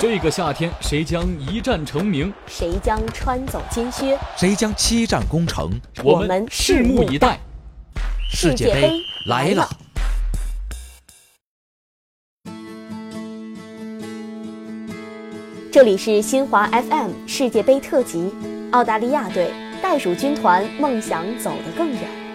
这个夏天，谁将一战成名？谁将穿走金靴？谁将七战攻城？我们拭目以待。世界杯来了！这里是新华 FM 世界杯特辑，澳大利亚队袋鼠军团梦想走得更远。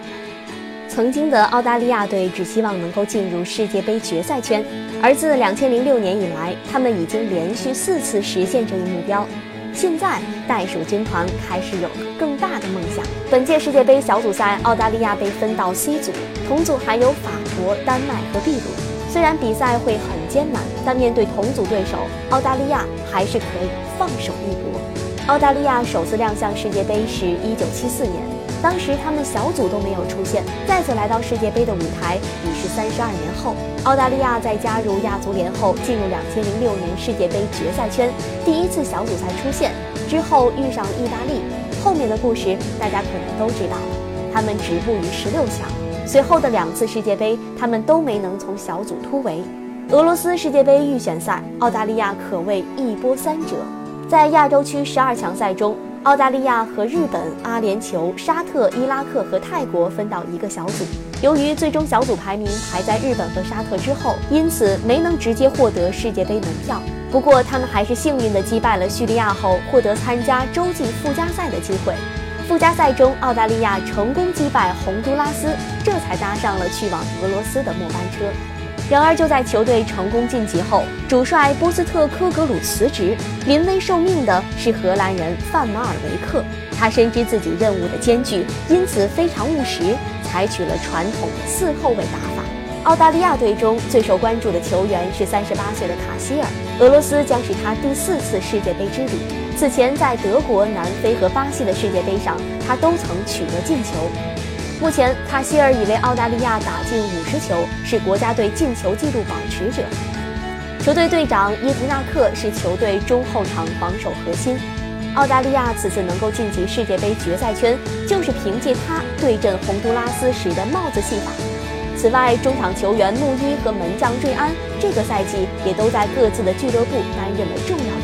曾经的澳大利亚队只希望能够进入世界杯决赛圈，而自2006年以来，他们已经连续四次实现这一目标。现在，袋鼠军团开始有了更大的梦想。本届世界杯小组赛，澳大利亚被分到 C 组，同组还有法国、丹麦和秘鲁。虽然比赛会很艰难，但面对同组对手，澳大利亚还是可以放手一搏。澳大利亚首次亮相世界杯是一九七四年。当时他们小组都没有出现，再次来到世界杯的舞台已是三十二年后。澳大利亚在加入亚足联后，进入两千零六年世界杯决赛圈，第一次小组赛出现之后遇上了意大利，后面的故事大家可能都知道。他们止步于十六强，随后的两次世界杯他们都没能从小组突围。俄罗斯世界杯预选赛，澳大利亚可谓一波三折，在亚洲区十二强赛中。澳大利亚和日本、阿联酋、沙特、伊拉克和泰国分到一个小组。由于最终小组排名排在日本和沙特之后，因此没能直接获得世界杯门票。不过，他们还是幸运地击败了叙利亚后，获得参加洲际附加赛的机会。附加赛中，澳大利亚成功击败洪都拉斯，这才搭上了去往俄罗斯的末班车。然而，就在球队成功晋级后，主帅波斯特科格鲁辞职，临危受命的是荷兰人范马尔维克。他深知自己任务的艰巨，因此非常务实，采取了传统的四后卫打法。澳大利亚队中最受关注的球员是三十八岁的卡希尔，俄罗斯将是他第四次世界杯之旅。此前在德国、南非和巴西的世界杯上，他都曾取得进球。目前，卡希尔已为澳大利亚打进五十球，是国家队进球纪录保持者。球队队长耶迪纳克是球队中后场防守核心。澳大利亚此次能够晋级世界杯决赛圈，就是凭借他对阵洪都拉斯时的帽子戏法。此外，中场球员穆伊和门将瑞安这个赛季也都在各自的俱乐部担任了重要角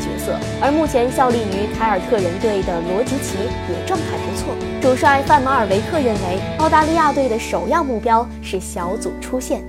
而目前效力于凯尔特人队的罗吉奇也状态不错。主帅范马尔维克认为，澳大利亚队的首要目标是小组出线。